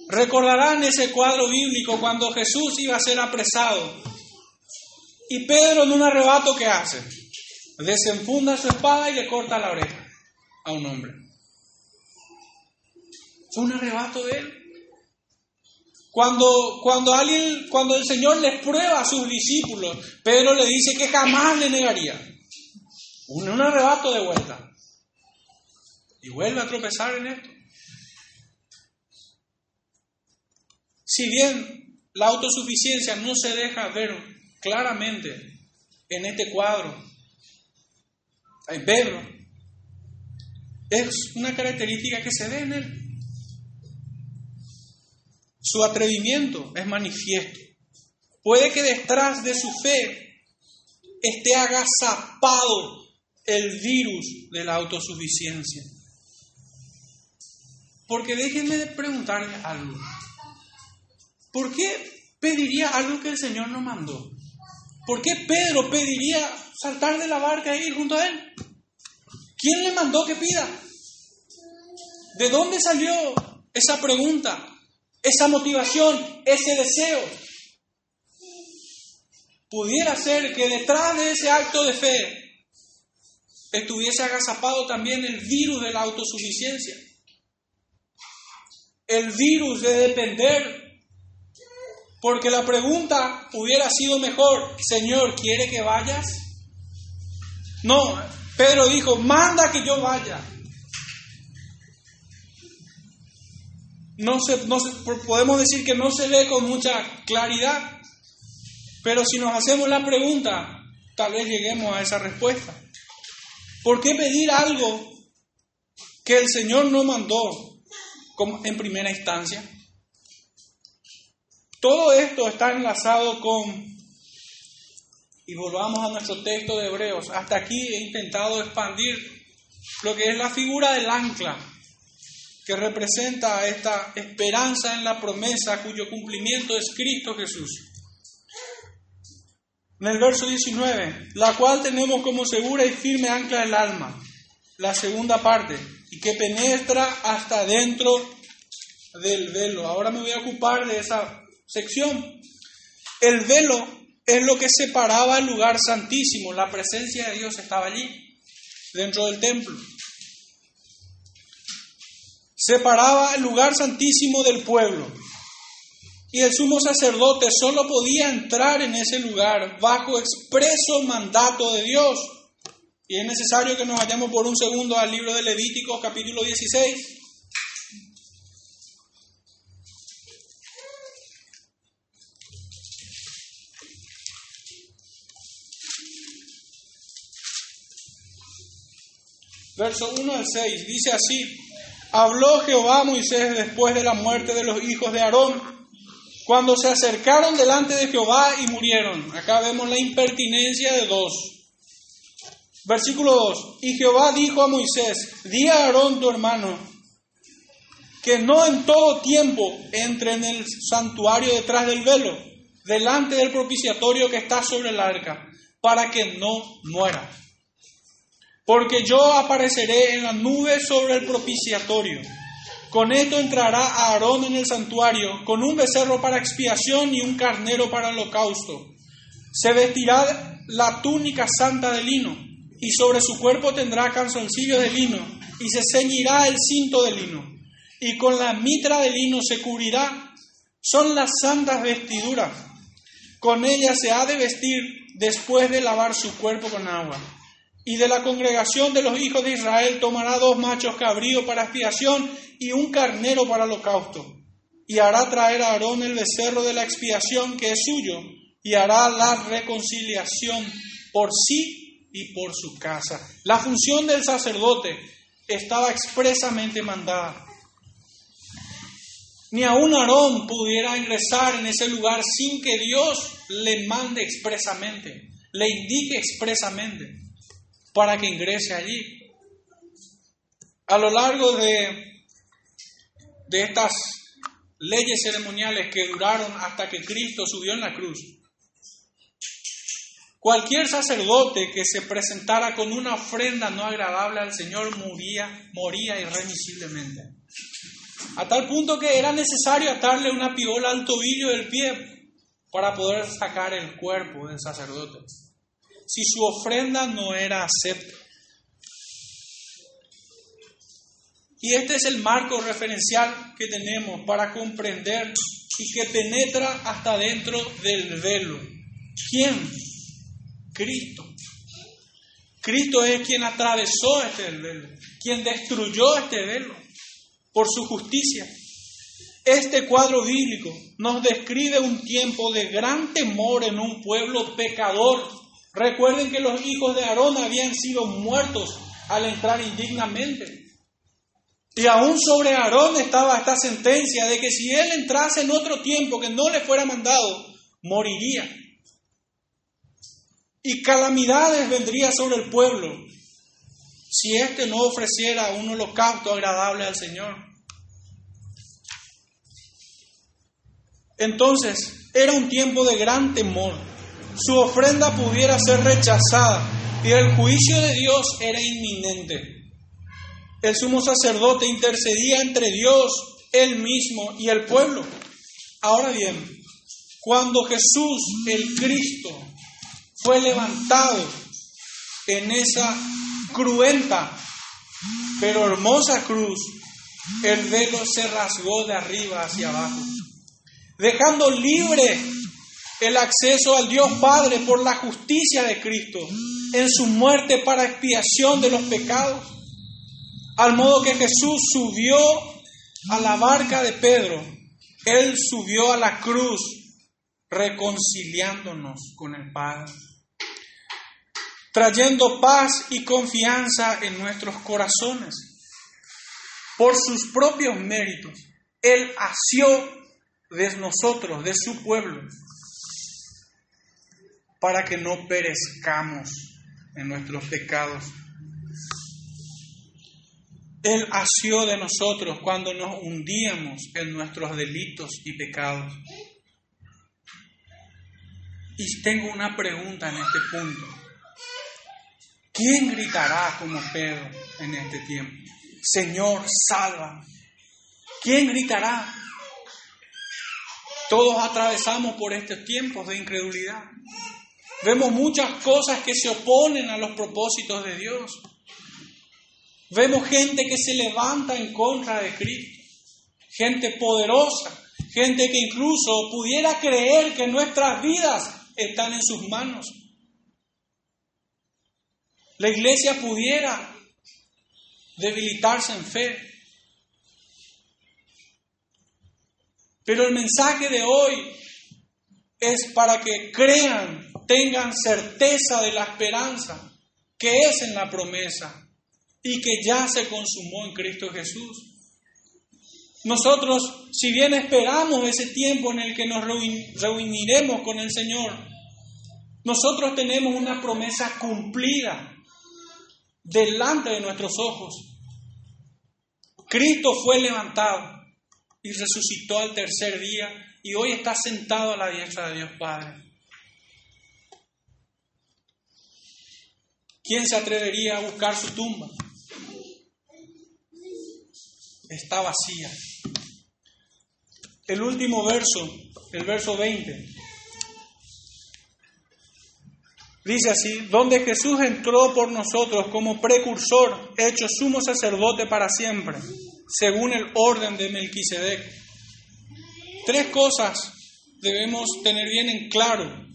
Recordarán ese cuadro bíblico cuando Jesús iba a ser apresado. Y Pedro en un arrebato que hace, desenfunda su espada y le corta la oreja a un hombre. Fue un arrebato de él. Cuando, cuando, alguien, cuando el Señor les prueba a sus discípulos, Pedro le dice que jamás le negaría. Un, arrebato de vuelta. Y vuelve a tropezar en esto. Si bien la autosuficiencia no se deja ver claramente en este cuadro. Hay Pedro. Es una característica que se ve en él. Su atrevimiento es manifiesto. Puede que detrás de su fe esté agazapado el virus de la autosuficiencia. Porque déjenme preguntarle algo. ¿Por qué pediría algo que el Señor no mandó? ¿Por qué Pedro pediría saltar de la barca e ir junto a él? ¿Quién le mandó que pida? ¿De dónde salió esa pregunta, esa motivación, ese deseo? Pudiera ser que detrás de ese acto de fe estuviese agazapado también el virus de la autosuficiencia, el virus de depender porque la pregunta hubiera sido mejor, Señor, ¿quiere que vayas? No, Pedro dijo, manda que yo vaya. No, se, no podemos decir que no se ve con mucha claridad, pero si nos hacemos la pregunta, tal vez lleguemos a esa respuesta. ¿Por qué pedir algo que el Señor no mandó en primera instancia? Todo esto está enlazado con, y volvamos a nuestro texto de Hebreos, hasta aquí he intentado expandir lo que es la figura del ancla, que representa esta esperanza en la promesa cuyo cumplimiento es Cristo Jesús. En el verso 19, la cual tenemos como segura y firme ancla del alma, la segunda parte, y que penetra hasta dentro del velo. Ahora me voy a ocupar de esa sección. El velo es lo que separaba el lugar santísimo, la presencia de Dios estaba allí, dentro del templo. Separaba el lugar santísimo del pueblo. Y el sumo sacerdote solo podía entrar en ese lugar bajo expreso mandato de Dios. Y es necesario que nos vayamos por un segundo al libro de Levíticos capítulo 16. verso 1 al 6, dice así, habló Jehová a Moisés después de la muerte de los hijos de Aarón, cuando se acercaron delante de Jehová y murieron. Acá vemos la impertinencia de dos. Versículo 2, y Jehová dijo a Moisés, di a Aarón tu hermano, que no en todo tiempo entre en el santuario detrás del velo, delante del propiciatorio que está sobre el arca, para que no muera. Porque yo apareceré en la nube sobre el propiciatorio. Con esto entrará Aarón en el santuario, con un becerro para expiación y un carnero para holocausto. Se vestirá la túnica santa de lino, y sobre su cuerpo tendrá calzoncillos de lino, y se ceñirá el cinto de lino, y con la mitra de lino se cubrirá. Son las santas vestiduras. Con ellas se ha de vestir después de lavar su cuerpo con agua y de la congregación de los hijos de Israel tomará dos machos cabríos para expiación y un carnero para holocausto. Y hará traer a Aarón el becerro de la expiación que es suyo, y hará la reconciliación por sí y por su casa. La función del sacerdote estaba expresamente mandada. Ni aun Aarón pudiera ingresar en ese lugar sin que Dios le mande expresamente, le indique expresamente para que ingrese allí. A lo largo de, de estas leyes ceremoniales que duraron hasta que Cristo subió en la cruz, cualquier sacerdote que se presentara con una ofrenda no agradable al Señor moría, moría irremisiblemente. A tal punto que era necesario atarle una piola al tobillo del pie para poder sacar el cuerpo del sacerdote si su ofrenda no era acepta. Y este es el marco referencial que tenemos para comprender y que penetra hasta dentro del velo. ¿Quién? Cristo. Cristo es quien atravesó este velo, quien destruyó este velo por su justicia. Este cuadro bíblico nos describe un tiempo de gran temor en un pueblo pecador. Recuerden que los hijos de Aarón habían sido muertos al entrar indignamente. Y aún sobre Aarón estaba esta sentencia de que si él entrase en otro tiempo que no le fuera mandado, moriría. Y calamidades vendría sobre el pueblo si éste no ofreciera un holocausto agradable al Señor. Entonces, era un tiempo de gran temor. Su ofrenda pudiera ser rechazada y el juicio de Dios era inminente el sumo sacerdote intercedía entre Dios, él mismo y el pueblo. Ahora bien, cuando Jesús, el Cristo, fue levantado en esa cruenta pero hermosa cruz, el velo se rasgó de arriba hacia abajo, dejando libre el acceso al Dios Padre por la justicia de Cristo en su muerte para expiación de los pecados al modo que Jesús subió a la barca de Pedro, Él subió a la cruz reconciliándonos con el Padre, trayendo paz y confianza en nuestros corazones. Por sus propios méritos, Él asió de nosotros, de su pueblo, para que no perezcamos en nuestros pecados él asió de nosotros cuando nos hundíamos en nuestros delitos y pecados. Y tengo una pregunta en este punto. ¿Quién gritará como Pedro en este tiempo? Señor, salva. ¿Quién gritará? Todos atravesamos por estos tiempos de incredulidad. Vemos muchas cosas que se oponen a los propósitos de Dios. Vemos gente que se levanta en contra de Cristo, gente poderosa, gente que incluso pudiera creer que nuestras vidas están en sus manos. La iglesia pudiera debilitarse en fe. Pero el mensaje de hoy es para que crean, tengan certeza de la esperanza que es en la promesa y que ya se consumó en Cristo Jesús. Nosotros, si bien esperamos ese tiempo en el que nos reuniremos con el Señor, nosotros tenemos una promesa cumplida delante de nuestros ojos. Cristo fue levantado y resucitó al tercer día y hoy está sentado a la diestra de Dios Padre. ¿Quién se atrevería a buscar su tumba? está vacía. El último verso, el verso 20, dice así, donde Jesús entró por nosotros como precursor, hecho sumo sacerdote para siempre, según el orden de Melquisedec. Tres cosas debemos tener bien en claro.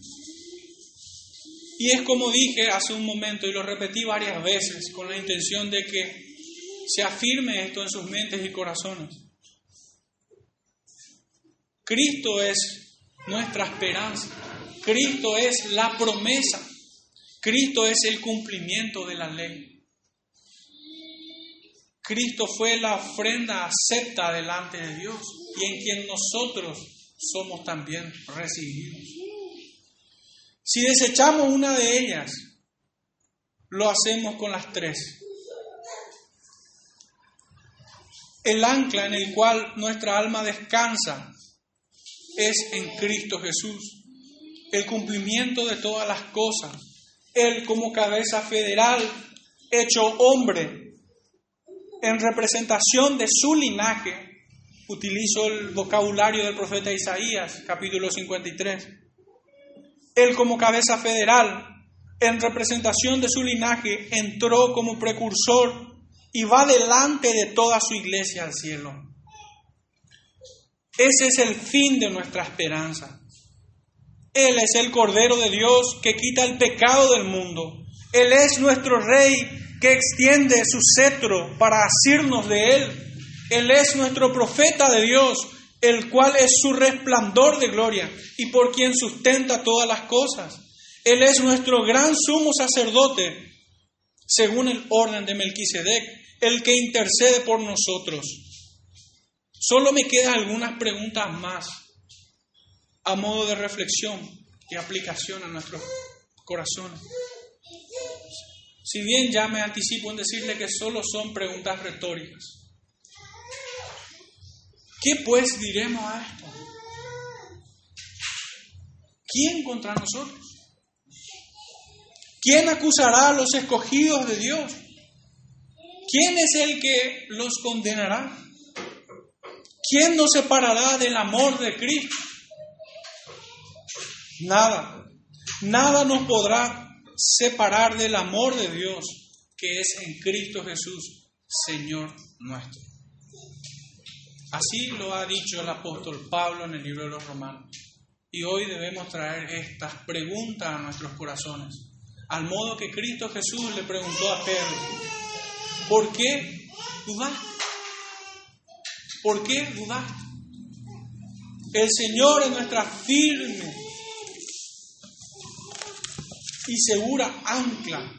Y es como dije hace un momento y lo repetí varias veces con la intención de que se afirme esto en sus mentes y corazones. Cristo es nuestra esperanza. Cristo es la promesa. Cristo es el cumplimiento de la ley. Cristo fue la ofrenda acepta delante de Dios y en quien nosotros somos también recibidos. Si desechamos una de ellas, lo hacemos con las tres. El ancla en el cual nuestra alma descansa es en Cristo Jesús. El cumplimiento de todas las cosas. Él como cabeza federal, hecho hombre, en representación de su linaje, utilizo el vocabulario del profeta Isaías, capítulo 53. Él como cabeza federal, en representación de su linaje, entró como precursor y va delante de toda su iglesia al cielo. Ese es el fin de nuestra esperanza. Él es el Cordero de Dios que quita el pecado del mundo. Él es nuestro Rey que extiende su cetro para asirnos de Él. Él es nuestro profeta de Dios el cual es su resplandor de gloria y por quien sustenta todas las cosas. Él es nuestro gran sumo sacerdote, según el orden de Melquisedec, el que intercede por nosotros. Solo me quedan algunas preguntas más a modo de reflexión y aplicación a nuestros corazones. Si bien ya me anticipo en decirle que solo son preguntas retóricas. ¿Qué pues diremos a esto? ¿Quién contra nosotros? ¿Quién acusará a los escogidos de Dios? ¿Quién es el que los condenará? ¿Quién nos separará del amor de Cristo? Nada, nada nos podrá separar del amor de Dios que es en Cristo Jesús, Señor nuestro. Así lo ha dicho el apóstol Pablo en el libro de los Romanos. Y hoy debemos traer estas preguntas a nuestros corazones, al modo que Cristo Jesús le preguntó a Pedro, ¿por qué dudaste? ¿Por qué dudaste? El Señor es nuestra firme y segura ancla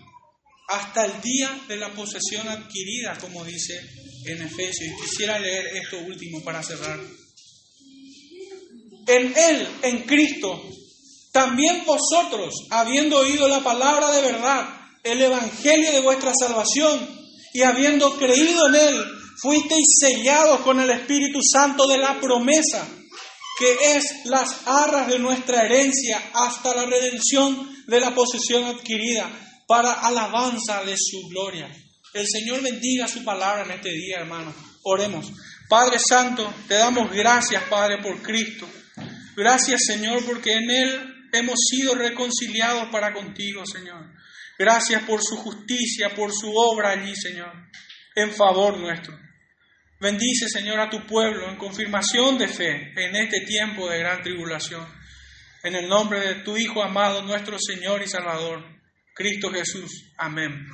hasta el día de la posesión adquirida, como dice en Efesios. Y quisiera leer esto último para cerrar. En Él, en Cristo, también vosotros, habiendo oído la palabra de verdad, el Evangelio de vuestra salvación, y habiendo creído en Él, fuisteis sellados con el Espíritu Santo de la promesa que es las arras de nuestra herencia hasta la redención de la posesión adquirida para alabanza de su gloria. El Señor bendiga su palabra en este día, hermano. Oremos. Padre Santo, te damos gracias, Padre, por Cristo. Gracias, Señor, porque en Él hemos sido reconciliados para contigo, Señor. Gracias por su justicia, por su obra allí, Señor, en favor nuestro. Bendice, Señor, a tu pueblo en confirmación de fe en este tiempo de gran tribulación. En el nombre de tu Hijo amado, nuestro Señor y Salvador, Cristo Jesús. Amén.